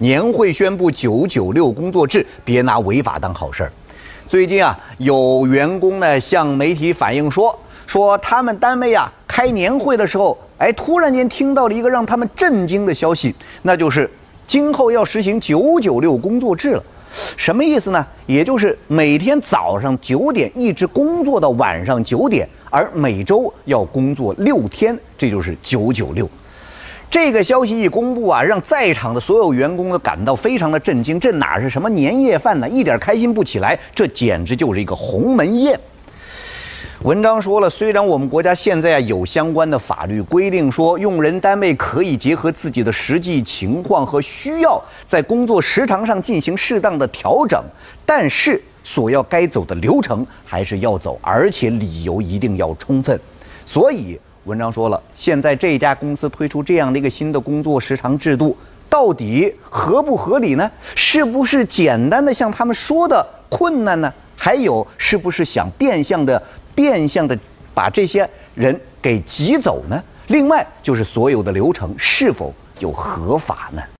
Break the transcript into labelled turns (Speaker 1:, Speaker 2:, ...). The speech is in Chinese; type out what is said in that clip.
Speaker 1: 年会宣布九九六工作制，别拿违法当好事儿。最近啊，有员工呢向媒体反映说，说他们单位啊开年会的时候，哎，突然间听到了一个让他们震惊的消息，那就是今后要实行九九六工作制了。什么意思呢？也就是每天早上九点一直工作到晚上九点，而每周要工作六天，这就是九九六。这个消息一公布啊，让在场的所有员工都感到非常的震惊。这哪是什么年夜饭呢？一点开心不起来，这简直就是一个鸿门宴。文章说了，虽然我们国家现在啊有相关的法律规定说，用人单位可以结合自己的实际情况和需要，在工作时长上进行适当的调整，但是所要该走的流程还是要走，而且理由一定要充分。所以文章说了，现在这家公司推出这样的一个新的工作时长制度，到底合不合理呢？是不是简单的像他们说的困难呢？还有，是不是想变相的？变相的把这些人给挤走呢？另外就是所有的流程是否有合法呢？